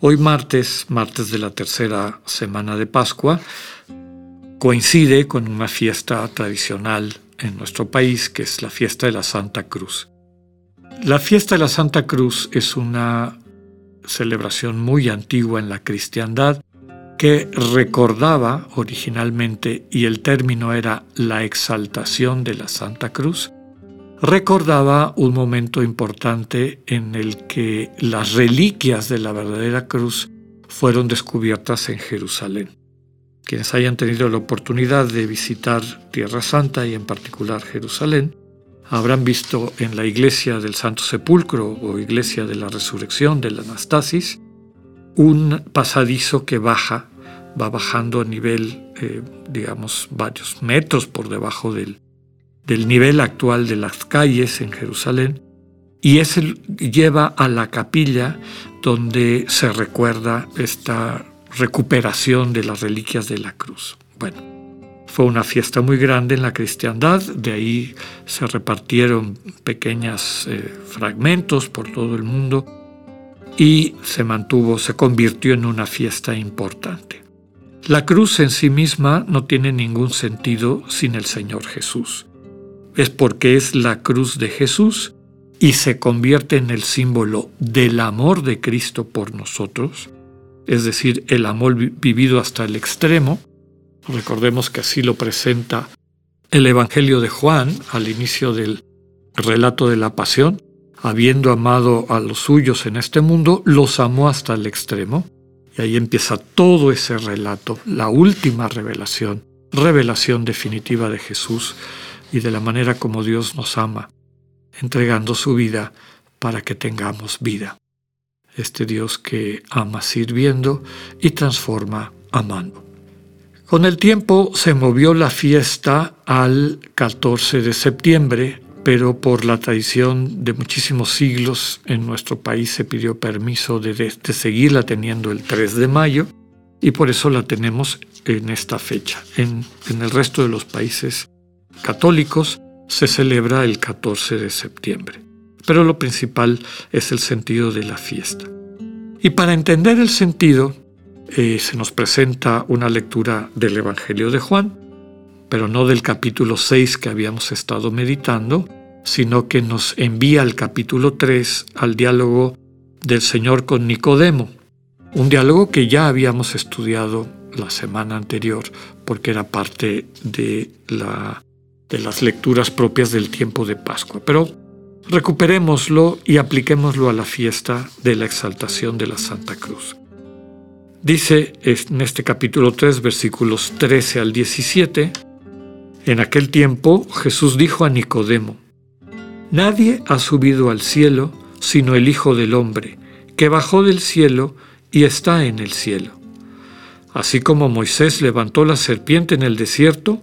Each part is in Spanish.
Hoy martes, martes de la tercera semana de Pascua, coincide con una fiesta tradicional en nuestro país, que es la fiesta de la Santa Cruz. La fiesta de la Santa Cruz es una celebración muy antigua en la cristiandad que recordaba originalmente, y el término era la exaltación de la Santa Cruz, recordaba un momento importante en el que las reliquias de la verdadera cruz fueron descubiertas en Jerusalén. Quienes hayan tenido la oportunidad de visitar Tierra Santa y en particular Jerusalén, habrán visto en la iglesia del Santo Sepulcro o iglesia de la Resurrección de la Anastasis un pasadizo que baja, va bajando a nivel, eh, digamos, varios metros por debajo del, del nivel actual de las calles en Jerusalén y ese lleva a la capilla donde se recuerda esta recuperación de las reliquias de la cruz. Bueno, fue una fiesta muy grande en la cristiandad, de ahí se repartieron pequeños eh, fragmentos por todo el mundo y se mantuvo, se convirtió en una fiesta importante. La cruz en sí misma no tiene ningún sentido sin el Señor Jesús es porque es la cruz de Jesús y se convierte en el símbolo del amor de Cristo por nosotros, es decir, el amor vivido hasta el extremo. Recordemos que así lo presenta el Evangelio de Juan al inicio del relato de la pasión. Habiendo amado a los suyos en este mundo, los amó hasta el extremo. Y ahí empieza todo ese relato, la última revelación, revelación definitiva de Jesús y de la manera como Dios nos ama, entregando su vida para que tengamos vida. Este Dios que ama sirviendo y transforma amando. Con el tiempo se movió la fiesta al 14 de septiembre, pero por la tradición de muchísimos siglos en nuestro país se pidió permiso de, seguirla teniendo el 3 de mayo y por eso la tenemos en esta fecha. En, en el resto de los países católicos se celebra el 14 de septiembre, pero lo principal es el sentido de la fiesta. Y para entender el sentido, eh, se nos presenta una lectura del Evangelio de Juan, pero no del capítulo 6 que habíamos estado meditando, sino que nos envía al capítulo 3 al diálogo del Señor con Nicodemo, un diálogo que ya habíamos estudiado la semana anterior porque era parte de la de las lecturas propias del tiempo de Pascua. Pero recuperémoslo y apliquémoslo a la fiesta de la exaltación de la Santa Cruz. Dice en este capítulo 3, versículos 13 al 17, en aquel tiempo Jesús dijo a Nicodemo, Nadie ha subido al cielo sino el Hijo del Hombre, que bajó del cielo y está en el cielo. Así como Moisés levantó la serpiente en el desierto,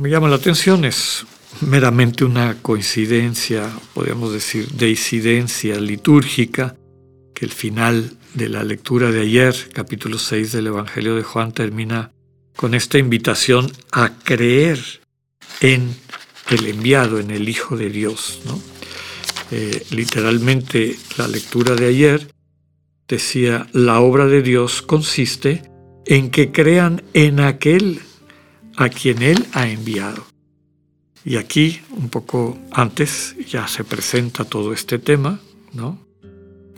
Me llama la atención, es meramente una coincidencia, podríamos decir, deincidencia litúrgica, que el final de la lectura de ayer, capítulo 6 del Evangelio de Juan, termina con esta invitación a creer en el enviado, en el Hijo de Dios. Eh, literalmente la lectura de ayer decía, la obra de Dios consiste en que crean en aquel a quien Él ha enviado. Y aquí, un poco antes, ya se presenta todo este tema, ¿no?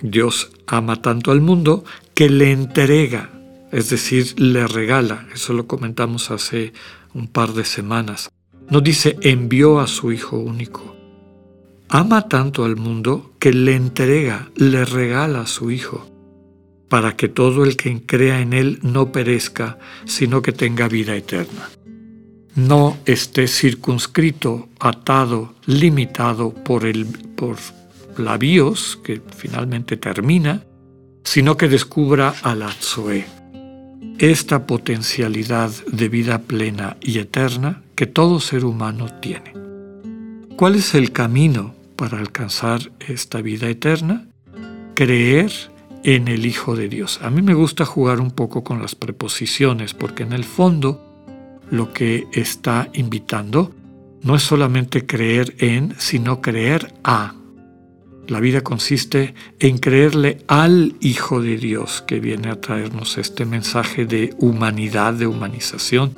Dios ama tanto al mundo que le entrega, es decir, le regala. Eso lo comentamos hace un par de semanas. No dice envió a su Hijo único. Ama tanto al mundo que le entrega, le regala a su Hijo, para que todo el que crea en Él no perezca, sino que tenga vida eterna. No esté circunscrito, atado, limitado por, el, por la bios, que finalmente termina, sino que descubra a la Zoe, esta potencialidad de vida plena y eterna que todo ser humano tiene. ¿Cuál es el camino para alcanzar esta vida eterna? Creer en el Hijo de Dios. A mí me gusta jugar un poco con las preposiciones porque en el fondo lo que está invitando no es solamente creer en, sino creer a. La vida consiste en creerle al Hijo de Dios que viene a traernos este mensaje de humanidad, de humanización.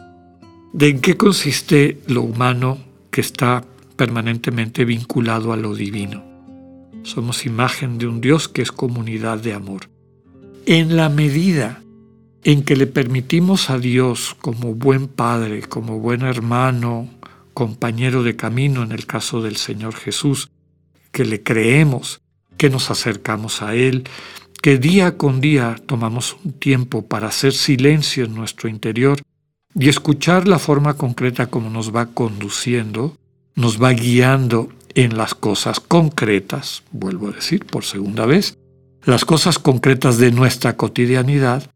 ¿De en qué consiste lo humano que está permanentemente vinculado a lo divino? Somos imagen de un Dios que es comunidad de amor. En la medida en que le permitimos a Dios como buen padre, como buen hermano, compañero de camino en el caso del Señor Jesús, que le creemos, que nos acercamos a Él, que día con día tomamos un tiempo para hacer silencio en nuestro interior y escuchar la forma concreta como nos va conduciendo, nos va guiando en las cosas concretas, vuelvo a decir por segunda vez, las cosas concretas de nuestra cotidianidad,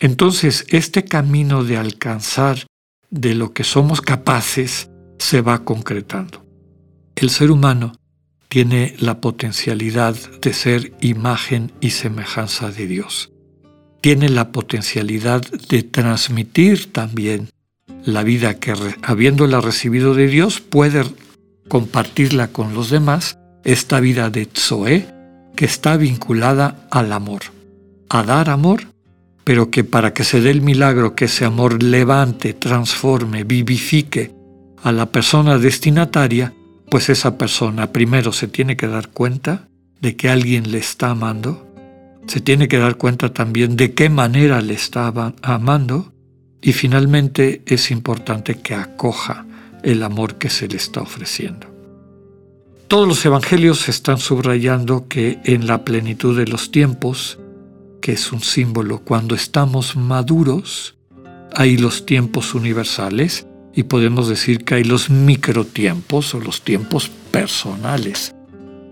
entonces este camino de alcanzar de lo que somos capaces se va concretando. El ser humano tiene la potencialidad de ser imagen y semejanza de Dios. Tiene la potencialidad de transmitir también la vida que habiéndola recibido de Dios puede compartirla con los demás, esta vida de Zoe que está vinculada al amor, a dar amor, pero que para que se dé el milagro que ese amor levante, transforme, vivifique a la persona destinataria, pues esa persona primero se tiene que dar cuenta de que alguien le está amando, se tiene que dar cuenta también de qué manera le estaba amando y finalmente es importante que acoja el amor que se le está ofreciendo. Todos los evangelios están subrayando que en la plenitud de los tiempos, que es un símbolo cuando estamos maduros, hay los tiempos universales y podemos decir que hay los microtiempos o los tiempos personales.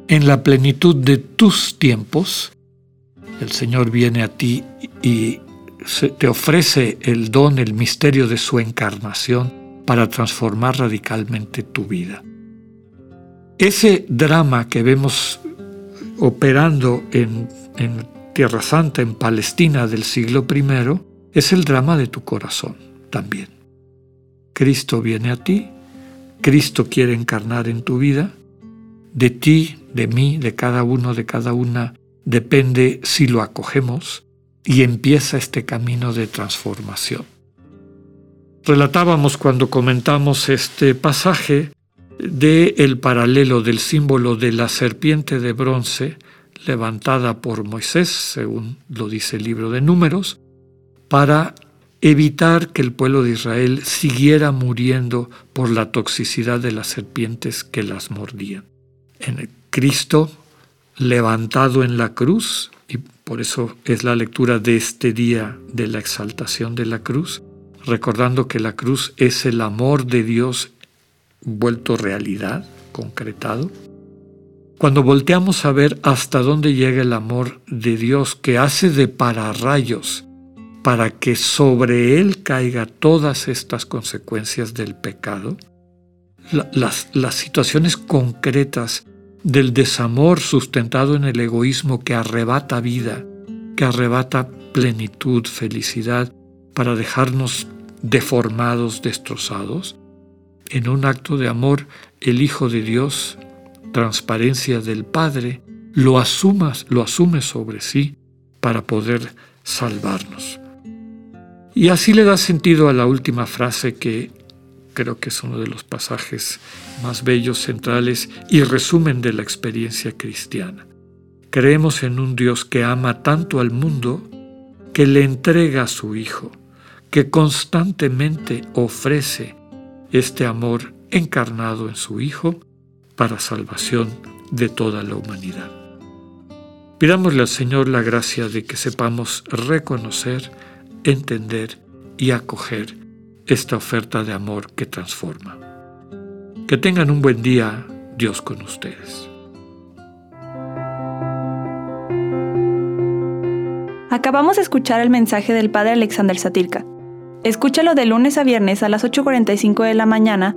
En la plenitud de tus tiempos, el Señor viene a ti y te ofrece el don, el misterio de su encarnación para transformar radicalmente tu vida. Ese drama que vemos operando en, en Tierra Santa, en Palestina del siglo I, es el drama de tu corazón también. Cristo viene a ti, Cristo quiere encarnar en tu vida, de ti, de mí, de cada uno, de cada una, depende si lo acogemos y empieza este camino de transformación. Relatábamos cuando comentamos este pasaje de el paralelo del símbolo de la serpiente de bronce levantada por Moisés, según lo dice el libro de Números, para evitar que el pueblo de Israel siguiera muriendo por la toxicidad de las serpientes que las mordían. En Cristo levantado en la cruz, y por eso es la lectura de este día de la exaltación de la cruz, recordando que la cruz es el amor de Dios vuelto realidad, concretado. Cuando volteamos a ver hasta dónde llega el amor de Dios que hace de pararrayos para que sobre él caiga todas estas consecuencias del pecado, las, las situaciones concretas del desamor sustentado en el egoísmo que arrebata vida, que arrebata plenitud, felicidad, para dejarnos deformados, destrozados, en un acto de amor el Hijo de Dios, transparencia del Padre, lo, asumas, lo asume sobre sí para poder salvarnos. Y así le da sentido a la última frase que creo que es uno de los pasajes más bellos, centrales y resumen de la experiencia cristiana. Creemos en un Dios que ama tanto al mundo que le entrega a su Hijo, que constantemente ofrece este amor encarnado en su Hijo para salvación de toda la humanidad. Pidámosle al Señor la gracia de que sepamos reconocer, entender y acoger esta oferta de amor que transforma. Que tengan un buen día, Dios con ustedes. Acabamos de escuchar el mensaje del Padre Alexander Satirka. Escúchalo de lunes a viernes a las 8.45 de la mañana